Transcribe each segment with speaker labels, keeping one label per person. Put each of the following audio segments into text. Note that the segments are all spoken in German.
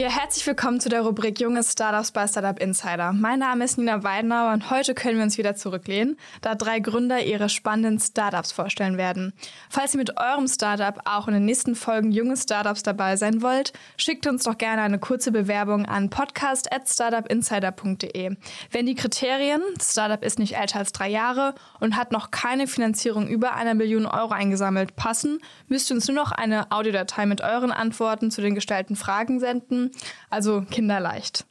Speaker 1: Ja, herzlich willkommen zu der Rubrik Junge Startups bei Startup Insider. Mein Name ist Nina Weidenauer und heute können wir uns wieder zurücklehnen, da drei Gründer ihre spannenden Startups vorstellen werden. Falls ihr mit eurem Startup auch in den nächsten Folgen Junge Startups dabei sein wollt, schickt uns doch gerne eine kurze Bewerbung an podcast.startupinsider.de. Wenn die Kriterien, Startup ist nicht älter als drei Jahre und hat noch keine Finanzierung über einer Million Euro eingesammelt, passen, müsst ihr uns nur noch eine Audiodatei mit euren Antworten zu den gestellten Fragen senden also kinderleicht.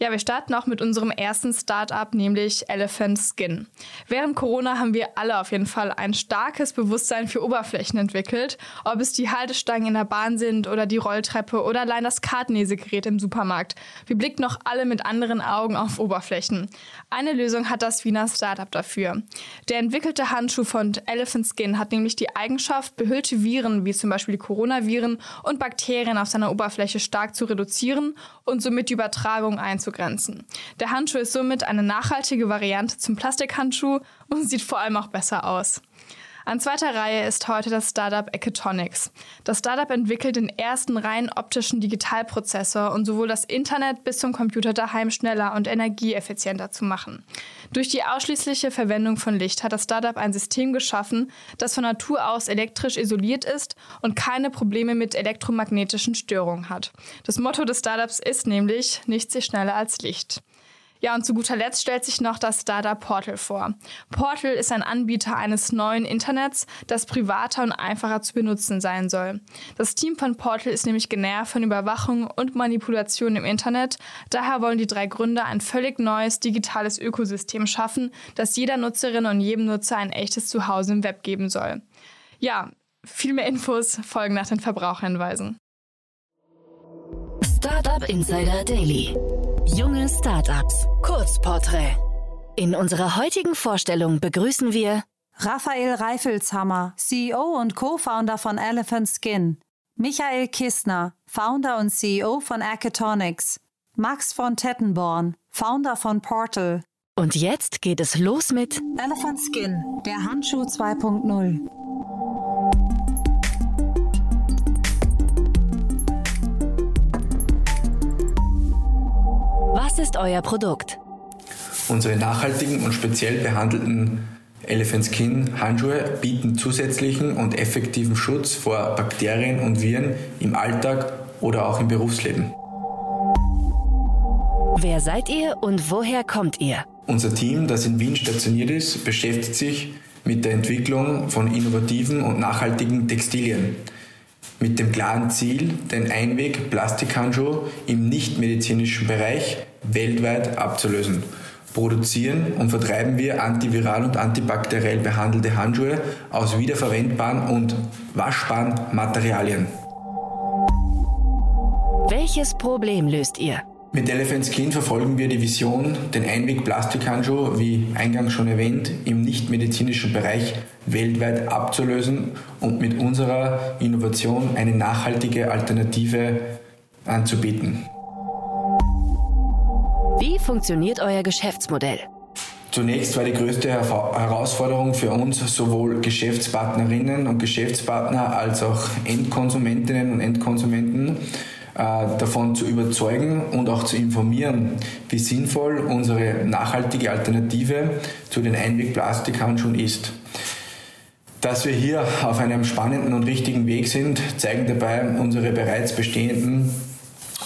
Speaker 1: Ja, wir starten auch mit unserem ersten Startup, nämlich Elephant Skin. Während Corona haben wir alle auf jeden Fall ein starkes Bewusstsein für Oberflächen entwickelt, ob es die Haltestangen in der Bahn sind oder die Rolltreppe oder allein das Kartenlesegerät im Supermarkt. Wir blicken noch alle mit anderen Augen auf Oberflächen. Eine Lösung hat das Wiener Startup dafür. Der entwickelte Handschuh von Elephant Skin hat nämlich die Eigenschaft, behüllte Viren wie zum Beispiel die Coronaviren und Bakterien auf seiner Oberfläche stark zu reduzieren und somit die Übertragung einzuschränken einzugrenzen. Der Handschuh ist somit eine nachhaltige Variante zum Plastikhandschuh und sieht vor allem auch besser aus. An zweiter Reihe ist heute das Startup Eketonics. Das Startup entwickelt den ersten rein optischen Digitalprozessor, um sowohl das Internet bis zum Computer daheim schneller und energieeffizienter zu machen. Durch die ausschließliche Verwendung von Licht hat das Startup ein System geschaffen, das von Natur aus elektrisch isoliert ist und keine Probleme mit elektromagnetischen Störungen hat. Das Motto des Startups ist nämlich, nichts ist schneller als Licht. Ja, und zu guter Letzt stellt sich noch das Startup Portal vor. Portal ist ein Anbieter eines neuen Internets, das privater und einfacher zu benutzen sein soll. Das Team von Portal ist nämlich genervt von Überwachung und Manipulation im Internet. Daher wollen die drei Gründer ein völlig neues digitales Ökosystem schaffen, das jeder Nutzerin und jedem Nutzer ein echtes Zuhause im Web geben soll. Ja, viel mehr Infos folgen nach den Verbraucherhinweisen.
Speaker 2: Startup Insider Daily. Junge Startups. Kurzporträt. In unserer heutigen Vorstellung begrüßen wir
Speaker 3: Raphael Reifelshammer, CEO und Co-Founder von Elephant Skin. Michael Kistner, Founder und CEO von Acatonics. Max von Tettenborn, Founder von Portal.
Speaker 2: Und jetzt geht es los mit
Speaker 3: Elephant Skin, der Handschuh 2.0.
Speaker 2: Was ist euer Produkt?
Speaker 4: Unsere nachhaltigen und speziell behandelten Elephant Skin Handschuhe bieten zusätzlichen und effektiven Schutz vor Bakterien und Viren im Alltag oder auch im Berufsleben.
Speaker 2: Wer seid ihr und woher kommt ihr?
Speaker 4: Unser Team, das in Wien stationiert ist, beschäftigt sich mit der Entwicklung von innovativen und nachhaltigen Textilien mit dem klaren Ziel, den Einweg-Plastikhandschuh im nichtmedizinischen Bereich weltweit abzulösen. Produzieren und vertreiben wir antiviral und antibakteriell behandelte Handschuhe aus wiederverwendbaren und waschbaren Materialien.
Speaker 2: Welches Problem löst ihr?
Speaker 4: Mit Elephant Skin verfolgen wir die Vision, den Einweg-Plastikhandschuh, wie eingangs schon erwähnt, im nichtmedizinischen Bereich weltweit abzulösen und mit unserer Innovation eine nachhaltige Alternative anzubieten.
Speaker 2: Wie funktioniert euer Geschäftsmodell?
Speaker 4: Zunächst war die größte Herausforderung für uns sowohl Geschäftspartnerinnen und Geschäftspartner als auch Endkonsumentinnen und Endkonsumenten äh, davon zu überzeugen und auch zu informieren, wie sinnvoll unsere nachhaltige Alternative zu den Einwegplastikhandschuhen ist. Dass wir hier auf einem spannenden und richtigen Weg sind, zeigen dabei unsere bereits bestehenden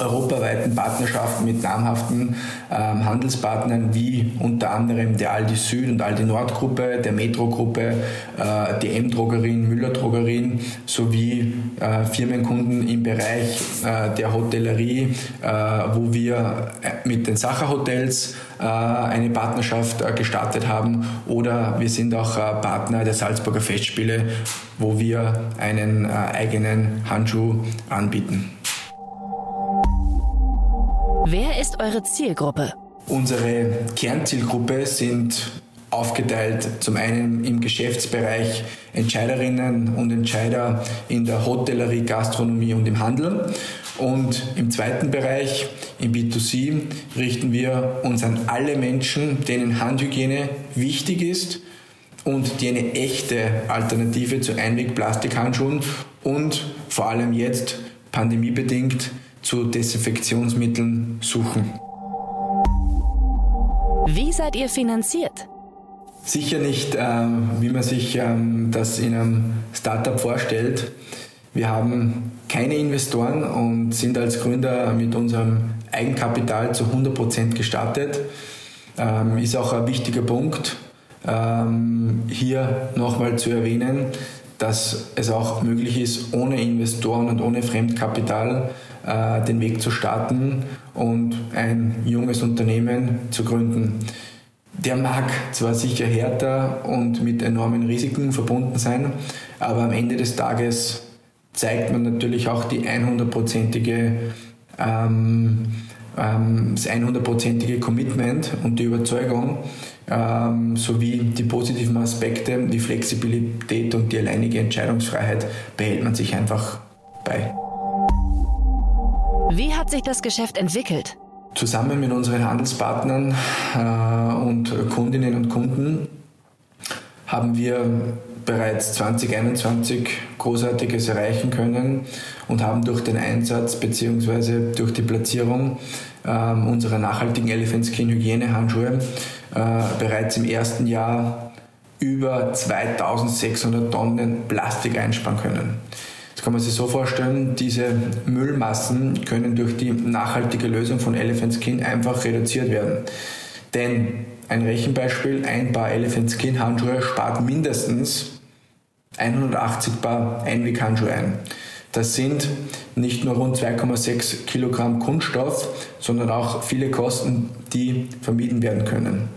Speaker 4: europaweiten Partnerschaften mit namhaften ähm, Handelspartnern wie unter anderem der Aldi Süd und Aldi Nord Gruppe, der Metro Gruppe, äh, die M-Drogerien, Müller Drogerien sowie äh, Firmenkunden im Bereich äh, der Hotellerie, äh, wo wir äh, mit den Sacher Hotels äh, eine Partnerschaft gestartet haben oder wir sind auch Partner der Salzburger Festspiele, wo wir einen eigenen Handschuh anbieten.
Speaker 2: Eure Zielgruppe?
Speaker 4: Unsere Kernzielgruppe sind aufgeteilt zum einen im Geschäftsbereich Entscheiderinnen und Entscheider in der Hotellerie, Gastronomie und im Handel. Und im zweiten Bereich, im B2C, richten wir uns an alle Menschen, denen Handhygiene wichtig ist und die eine echte Alternative zu Einweg-Plastikhandschuhen und vor allem jetzt pandemiebedingt zu Desinfektionsmitteln suchen.
Speaker 2: Wie seid ihr finanziert?
Speaker 4: Sicher nicht, ähm, wie man sich ähm, das in einem Startup vorstellt. Wir haben keine Investoren und sind als Gründer mit unserem Eigenkapital zu 100 Prozent gestartet. Ähm, ist auch ein wichtiger Punkt, hier nochmal zu erwähnen, dass es auch möglich ist, ohne Investoren und ohne Fremdkapital äh, den Weg zu starten und ein junges Unternehmen zu gründen. Der mag zwar sicher härter und mit enormen Risiken verbunden sein, aber am Ende des Tages zeigt man natürlich auch die 100%ige ähm, ähm, das 100%ige Commitment und die Überzeugung ähm, sowie die positiven Aspekte, die Flexibilität und die alleinige Entscheidungsfreiheit behält man sich einfach bei.
Speaker 2: Wie hat sich das Geschäft entwickelt?
Speaker 4: Zusammen mit unseren Handelspartnern äh, und Kundinnen und Kunden haben wir bereits 2021 Großartiges erreichen können und haben durch den Einsatz bzw. durch die Platzierung äh, unserer nachhaltigen Elephant Skin Hygienehandschuhe äh, bereits im ersten Jahr über 2600 Tonnen Plastik einsparen können. Kann man sich so vorstellen, diese Müllmassen können durch die nachhaltige Lösung von Elephant Skin einfach reduziert werden. Denn ein Rechenbeispiel, ein Paar Elephant Skin Handschuhe spart mindestens 180 Paar Einweghandschuhe ein. Das sind nicht nur rund 2,6 Kilogramm Kunststoff, sondern auch viele Kosten, die vermieden werden können.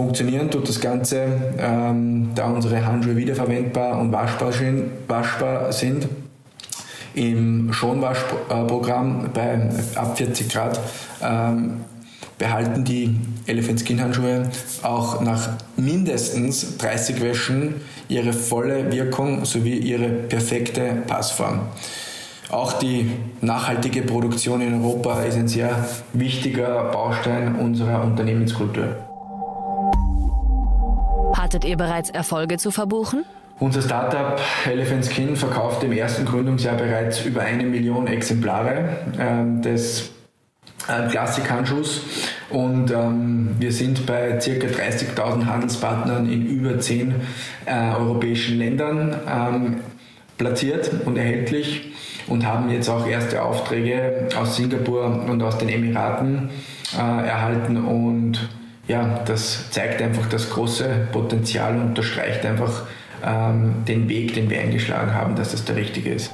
Speaker 4: Funktionieren tut das Ganze, ähm, da unsere Handschuhe wiederverwendbar und waschbar, waschbar sind. Im Schonwaschprogramm bei ab 40 Grad ähm, behalten die Elephant Skin Handschuhe auch nach mindestens 30 Wäschen ihre volle Wirkung sowie ihre perfekte Passform. Auch die nachhaltige Produktion in Europa ist ein sehr wichtiger Baustein unserer Unternehmenskultur.
Speaker 2: Hattet ihr bereits Erfolge zu verbuchen?
Speaker 4: Unser Startup Elephant Skin verkauft im ersten Gründungsjahr bereits über eine Million Exemplare äh, des äh, Klassikhandschuhs und ähm, wir sind bei ca. 30.000 Handelspartnern in über 10 äh, europäischen Ländern ähm, platziert und erhältlich und haben jetzt auch erste Aufträge aus Singapur und aus den Emiraten äh, erhalten und ja, das zeigt einfach das große Potenzial und unterstreicht einfach ähm, den Weg, den wir eingeschlagen haben, dass das der richtige ist.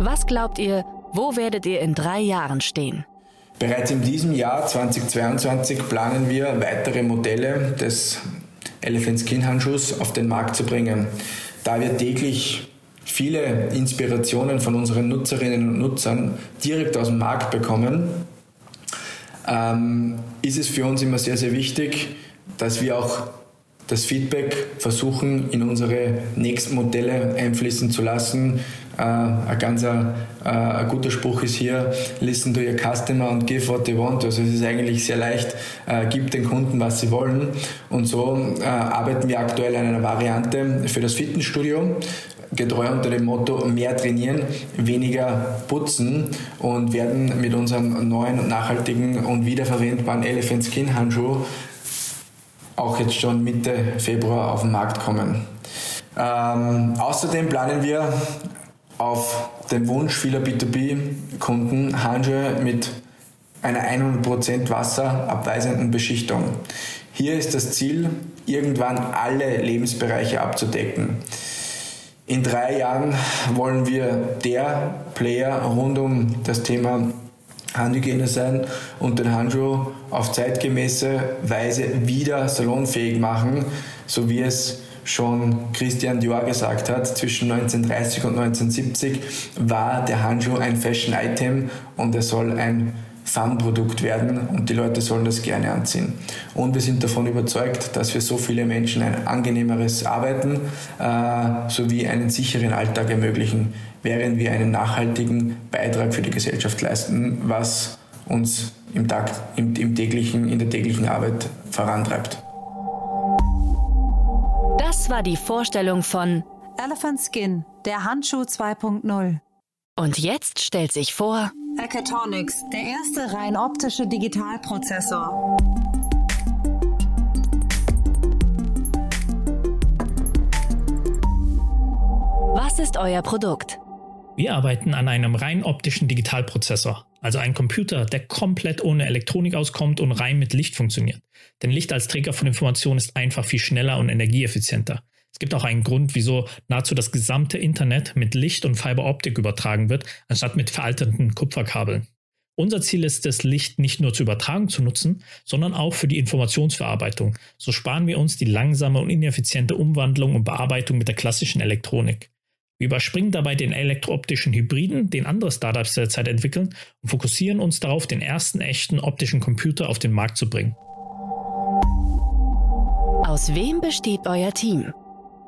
Speaker 2: Was glaubt ihr, wo werdet ihr in drei Jahren stehen?
Speaker 4: Bereits in diesem Jahr 2022 planen wir, weitere Modelle des Elephant Skin Handschuhs auf den Markt zu bringen. Da wir täglich viele Inspirationen von unseren Nutzerinnen und Nutzern direkt aus dem Markt bekommen, ähm, ist es für uns immer sehr, sehr wichtig, dass wir auch das Feedback versuchen in unsere nächsten Modelle einfließen zu lassen. Äh, ein ganz äh, ein guter Spruch ist hier, listen to your customer and give what they want. Also es ist eigentlich sehr leicht, äh, gib den Kunden, was sie wollen. Und so äh, arbeiten wir aktuell an einer Variante für das Fitnessstudio, getreu unter dem Motto mehr trainieren, weniger putzen und werden mit unserem neuen, nachhaltigen und wiederverwendbaren Elephant Skin Handschuh auch jetzt schon Mitte Februar auf den Markt kommen. Ähm, außerdem planen wir auf den Wunsch vieler B2B-Kunden Handschuhe mit einer 100% wasserabweisenden Beschichtung. Hier ist das Ziel, irgendwann alle Lebensbereiche abzudecken. In drei Jahren wollen wir der Player rund um das Thema Handhygiene sein und den Handschuh auf zeitgemäße Weise wieder salonfähig machen, so wie es schon Christian Dior gesagt hat, zwischen 1930 und 1970 war der Handschuh ein Fashion-Item und er soll ein Fun-Produkt werden und die Leute sollen das gerne anziehen. Und wir sind davon überzeugt, dass wir so viele Menschen ein angenehmeres Arbeiten äh, sowie einen sicheren Alltag ermöglichen, während wir einen nachhaltigen Beitrag für die Gesellschaft leisten, was uns im Tag, im, im täglichen, in der täglichen Arbeit vorantreibt.
Speaker 2: Das war die Vorstellung von
Speaker 3: Elephant Skin, der Handschuh 2.0.
Speaker 2: Und jetzt stellt sich vor
Speaker 3: Acatonics, der erste rein optische Digitalprozessor.
Speaker 2: Was ist euer Produkt?
Speaker 5: Wir arbeiten an einem rein optischen Digitalprozessor, also ein Computer, der komplett ohne Elektronik auskommt und rein mit Licht funktioniert. Denn Licht als Träger von Informationen ist einfach viel schneller und energieeffizienter. Es gibt auch einen Grund, wieso nahezu das gesamte Internet mit Licht und Fiberoptik übertragen wird, anstatt mit veralteten Kupferkabeln. Unser Ziel ist es, Licht nicht nur zur Übertragung zu nutzen, sondern auch für die Informationsverarbeitung. So sparen wir uns die langsame und ineffiziente Umwandlung und Bearbeitung mit der klassischen Elektronik. Wir überspringen dabei den elektrooptischen Hybriden, den andere Startups derzeit entwickeln, und fokussieren uns darauf, den ersten echten optischen Computer auf den Markt zu bringen.
Speaker 2: Aus wem besteht euer Team?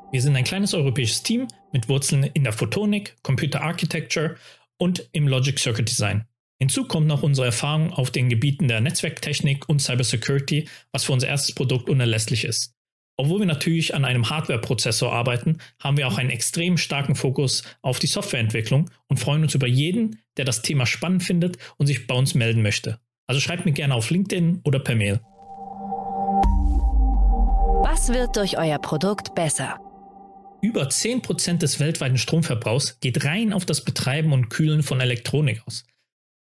Speaker 5: Wir sind ein kleines europäisches Team mit Wurzeln in der Photonik, Computer Architecture und im Logic Circuit Design. Hinzu kommt noch unsere Erfahrung auf den Gebieten der Netzwerktechnik und Cybersecurity, was für unser erstes Produkt unerlässlich ist. Obwohl wir natürlich an einem Hardware-Prozessor arbeiten, haben wir auch einen extrem starken Fokus auf die Softwareentwicklung und freuen uns über jeden, der das Thema spannend findet und sich bei uns melden möchte. Also schreibt mir gerne auf LinkedIn oder per Mail.
Speaker 2: Was wird durch euer Produkt besser?
Speaker 5: Über 10% des weltweiten Stromverbrauchs geht rein auf das Betreiben und Kühlen von Elektronik aus.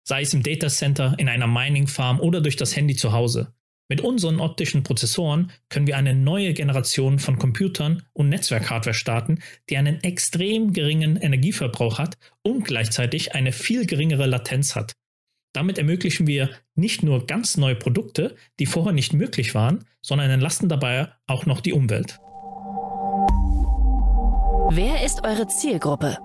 Speaker 5: Sei es im Datacenter, in einer Mining Farm oder durch das Handy zu Hause. Mit unseren optischen Prozessoren können wir eine neue Generation von Computern und Netzwerkhardware starten, die einen extrem geringen Energieverbrauch hat und gleichzeitig eine viel geringere Latenz hat. Damit ermöglichen wir nicht nur ganz neue Produkte, die vorher nicht möglich waren, sondern entlasten dabei auch noch die Umwelt.
Speaker 2: Wer ist eure Zielgruppe?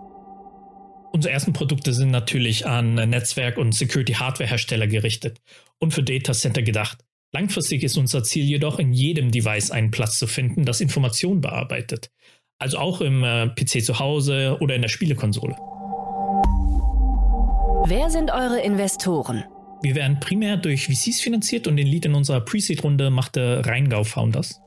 Speaker 5: Unsere ersten Produkte sind natürlich an Netzwerk- und Security-Hardware-Hersteller gerichtet und für Data Center gedacht. Langfristig ist unser Ziel jedoch, in jedem Device einen Platz zu finden, das Informationen bearbeitet. Also auch im äh, PC zu Hause oder in der Spielekonsole.
Speaker 2: Wer sind eure Investoren?
Speaker 5: Wir werden primär durch VCs finanziert und den Lead in unserer Pre-Seed-Runde machte Rheingau Founders.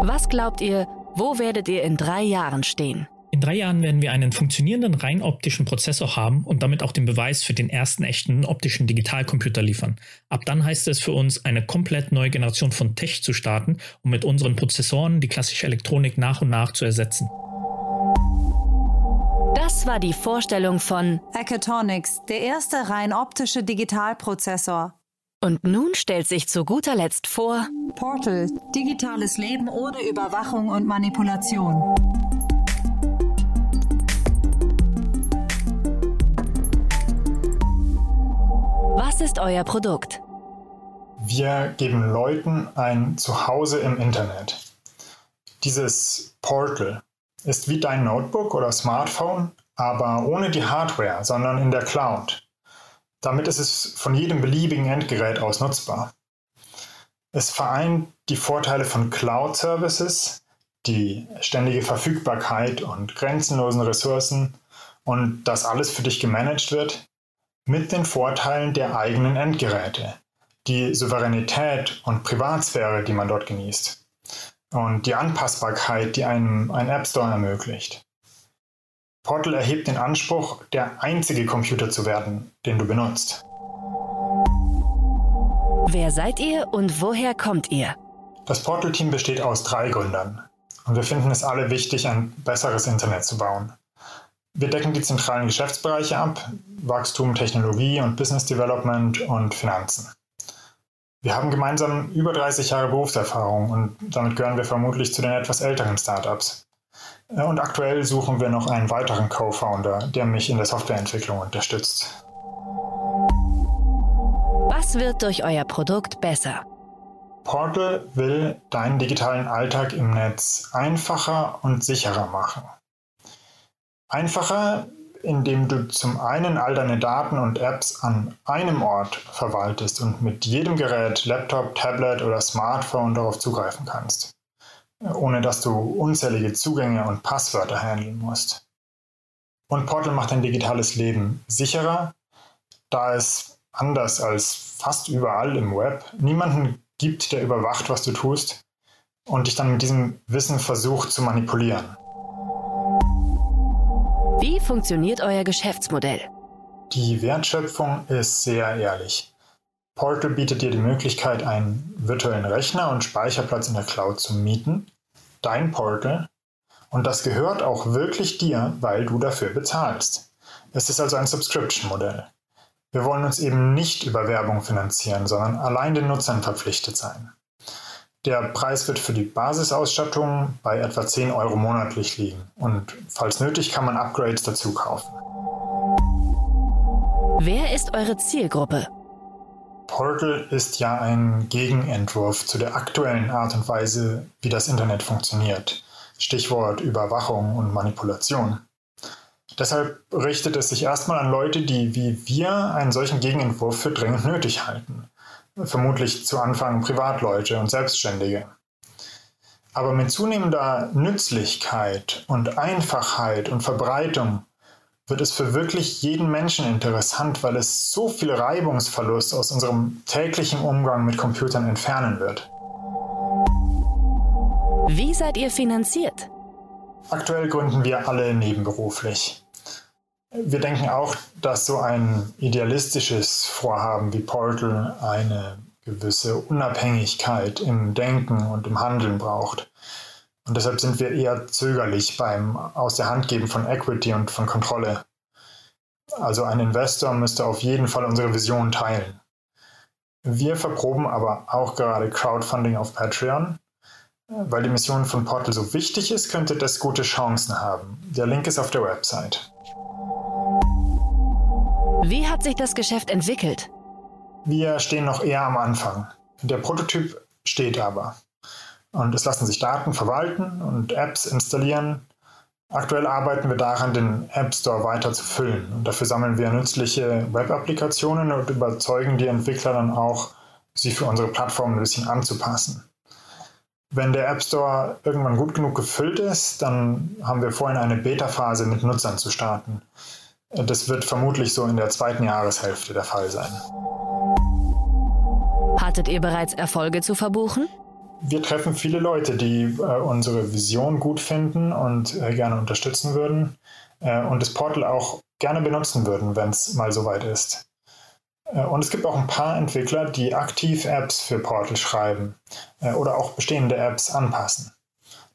Speaker 2: Was glaubt ihr, wo werdet ihr in drei Jahren stehen?
Speaker 5: In drei Jahren werden wir einen funktionierenden rein optischen Prozessor haben und damit auch den Beweis für den ersten echten optischen Digitalcomputer liefern. Ab dann heißt es für uns, eine komplett neue Generation von Tech zu starten, um mit unseren Prozessoren die klassische Elektronik nach und nach zu ersetzen.
Speaker 2: Das war die Vorstellung von
Speaker 3: Acatonics, der erste rein optische Digitalprozessor.
Speaker 2: Und nun stellt sich zu guter Letzt vor
Speaker 3: Portal, digitales Leben ohne Überwachung und Manipulation.
Speaker 2: Was ist euer Produkt?
Speaker 6: Wir geben Leuten ein Zuhause im Internet. Dieses Portal ist wie dein Notebook oder Smartphone, aber ohne die Hardware, sondern in der Cloud. Damit ist es von jedem beliebigen Endgerät aus nutzbar. Es vereint die Vorteile von Cloud-Services, die ständige Verfügbarkeit und grenzenlosen Ressourcen und dass alles für dich gemanagt wird, mit den Vorteilen der eigenen Endgeräte, die Souveränität und Privatsphäre, die man dort genießt und die Anpassbarkeit, die einem ein App Store ermöglicht. Portal erhebt den Anspruch, der einzige Computer zu werden, den du benutzt.
Speaker 2: Wer seid ihr und woher kommt ihr?
Speaker 6: Das Portal-Team besteht aus drei Gründern und wir finden es alle wichtig, ein besseres Internet zu bauen. Wir decken die zentralen Geschäftsbereiche ab, Wachstum, Technologie und Business Development und Finanzen. Wir haben gemeinsam über 30 Jahre Berufserfahrung und damit gehören wir vermutlich zu den etwas älteren Startups. Und aktuell suchen wir noch einen weiteren Co-Founder, der mich in der Softwareentwicklung unterstützt.
Speaker 2: Was wird durch euer Produkt besser?
Speaker 6: Portal will deinen digitalen Alltag im Netz einfacher und sicherer machen. Einfacher, indem du zum einen all deine Daten und Apps an einem Ort verwaltest und mit jedem Gerät, Laptop, Tablet oder Smartphone darauf zugreifen kannst, ohne dass du unzählige Zugänge und Passwörter handeln musst. Und Portal macht dein digitales Leben sicherer, da es anders als fast überall im Web niemanden gibt, der überwacht, was du tust, und dich dann mit diesem Wissen versucht zu manipulieren.
Speaker 2: Wie funktioniert euer Geschäftsmodell?
Speaker 6: Die Wertschöpfung ist sehr ehrlich. Portal bietet dir die Möglichkeit, einen virtuellen Rechner und Speicherplatz in der Cloud zu mieten. Dein Portal. Und das gehört auch wirklich dir, weil du dafür bezahlst. Es ist also ein Subscription-Modell. Wir wollen uns eben nicht über Werbung finanzieren, sondern allein den Nutzern verpflichtet sein. Der Preis wird für die Basisausstattung bei etwa 10 Euro monatlich liegen und falls nötig kann man Upgrades dazu kaufen.
Speaker 2: Wer ist eure Zielgruppe?
Speaker 6: Portal ist ja ein Gegenentwurf zu der aktuellen Art und Weise, wie das Internet funktioniert. Stichwort Überwachung und Manipulation. Deshalb richtet es sich erstmal an Leute, die wie wir einen solchen Gegenentwurf für dringend nötig halten. Vermutlich zu Anfang Privatleute und Selbstständige. Aber mit zunehmender Nützlichkeit und Einfachheit und Verbreitung wird es für wirklich jeden Menschen interessant, weil es so viel Reibungsverlust aus unserem täglichen Umgang mit Computern entfernen wird.
Speaker 2: Wie seid ihr finanziert?
Speaker 6: Aktuell gründen wir alle nebenberuflich. Wir denken auch, dass so ein idealistisches Vorhaben wie Portal eine gewisse Unabhängigkeit im Denken und im Handeln braucht. Und deshalb sind wir eher zögerlich beim Aus der Hand geben von Equity und von Kontrolle. Also ein Investor müsste auf jeden Fall unsere Vision teilen. Wir verproben aber auch gerade Crowdfunding auf Patreon. Weil die Mission von Portal so wichtig ist, könnte das gute Chancen haben. Der Link ist auf der Website.
Speaker 2: Wie hat sich das Geschäft entwickelt?
Speaker 6: Wir stehen noch eher am Anfang. Der Prototyp steht aber. Und es lassen sich Daten verwalten und Apps installieren. Aktuell arbeiten wir daran, den App Store weiter zu füllen. Und dafür sammeln wir nützliche Web-Applikationen und überzeugen die Entwickler dann auch, sie für unsere Plattform ein bisschen anzupassen. Wenn der App Store irgendwann gut genug gefüllt ist, dann haben wir vorhin eine Beta-Phase mit Nutzern zu starten. Das wird vermutlich so in der zweiten Jahreshälfte der Fall sein.
Speaker 2: Hattet ihr bereits Erfolge zu verbuchen?
Speaker 6: Wir treffen viele Leute, die äh, unsere Vision gut finden und äh, gerne unterstützen würden äh, und das Portal auch gerne benutzen würden, wenn es mal soweit ist. Äh, und es gibt auch ein paar Entwickler, die aktiv Apps für Portal schreiben äh, oder auch bestehende Apps anpassen.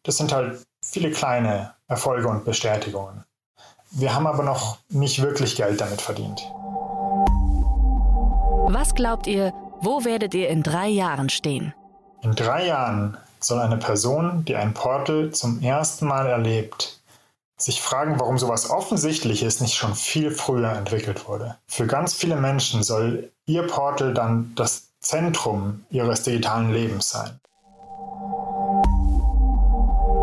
Speaker 6: Das sind halt viele kleine Erfolge und Bestätigungen. Wir haben aber noch nicht wirklich Geld damit verdient.
Speaker 2: Was glaubt ihr, wo werdet ihr in drei Jahren stehen?
Speaker 6: In drei Jahren soll eine Person, die ein Portal zum ersten Mal erlebt, sich fragen, warum sowas Offensichtliches nicht schon viel früher entwickelt wurde. Für ganz viele Menschen soll ihr Portal dann das Zentrum ihres digitalen Lebens sein.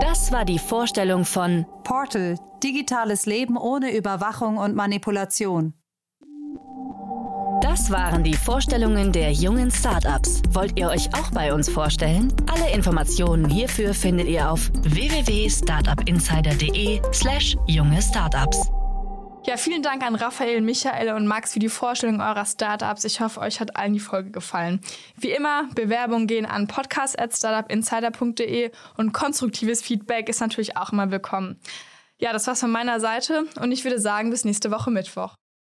Speaker 2: Das war die Vorstellung von
Speaker 3: Portal, digitales Leben ohne Überwachung und Manipulation.
Speaker 2: Das waren die Vorstellungen der jungen Startups. Wollt ihr euch auch bei uns vorstellen? Alle Informationen hierfür findet ihr auf www.startupinsider.de/slash junge Startups.
Speaker 1: Ja, vielen Dank an Raphael, Michael und Max für die Vorstellung eurer Startups. Ich hoffe, euch hat allen die Folge gefallen. Wie immer, Bewerbungen gehen an podcast.startupinsider.de und konstruktives Feedback ist natürlich auch immer willkommen. Ja, das war's von meiner Seite und ich würde sagen, bis nächste Woche Mittwoch.